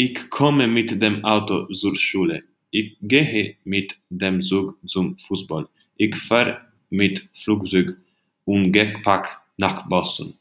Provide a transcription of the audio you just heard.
Ich komme mit dem Auto zur Schule. Ich gehe mit dem Zug zum Fußball. Ich fahre mit Flugzeug und Gepäck nach Boston.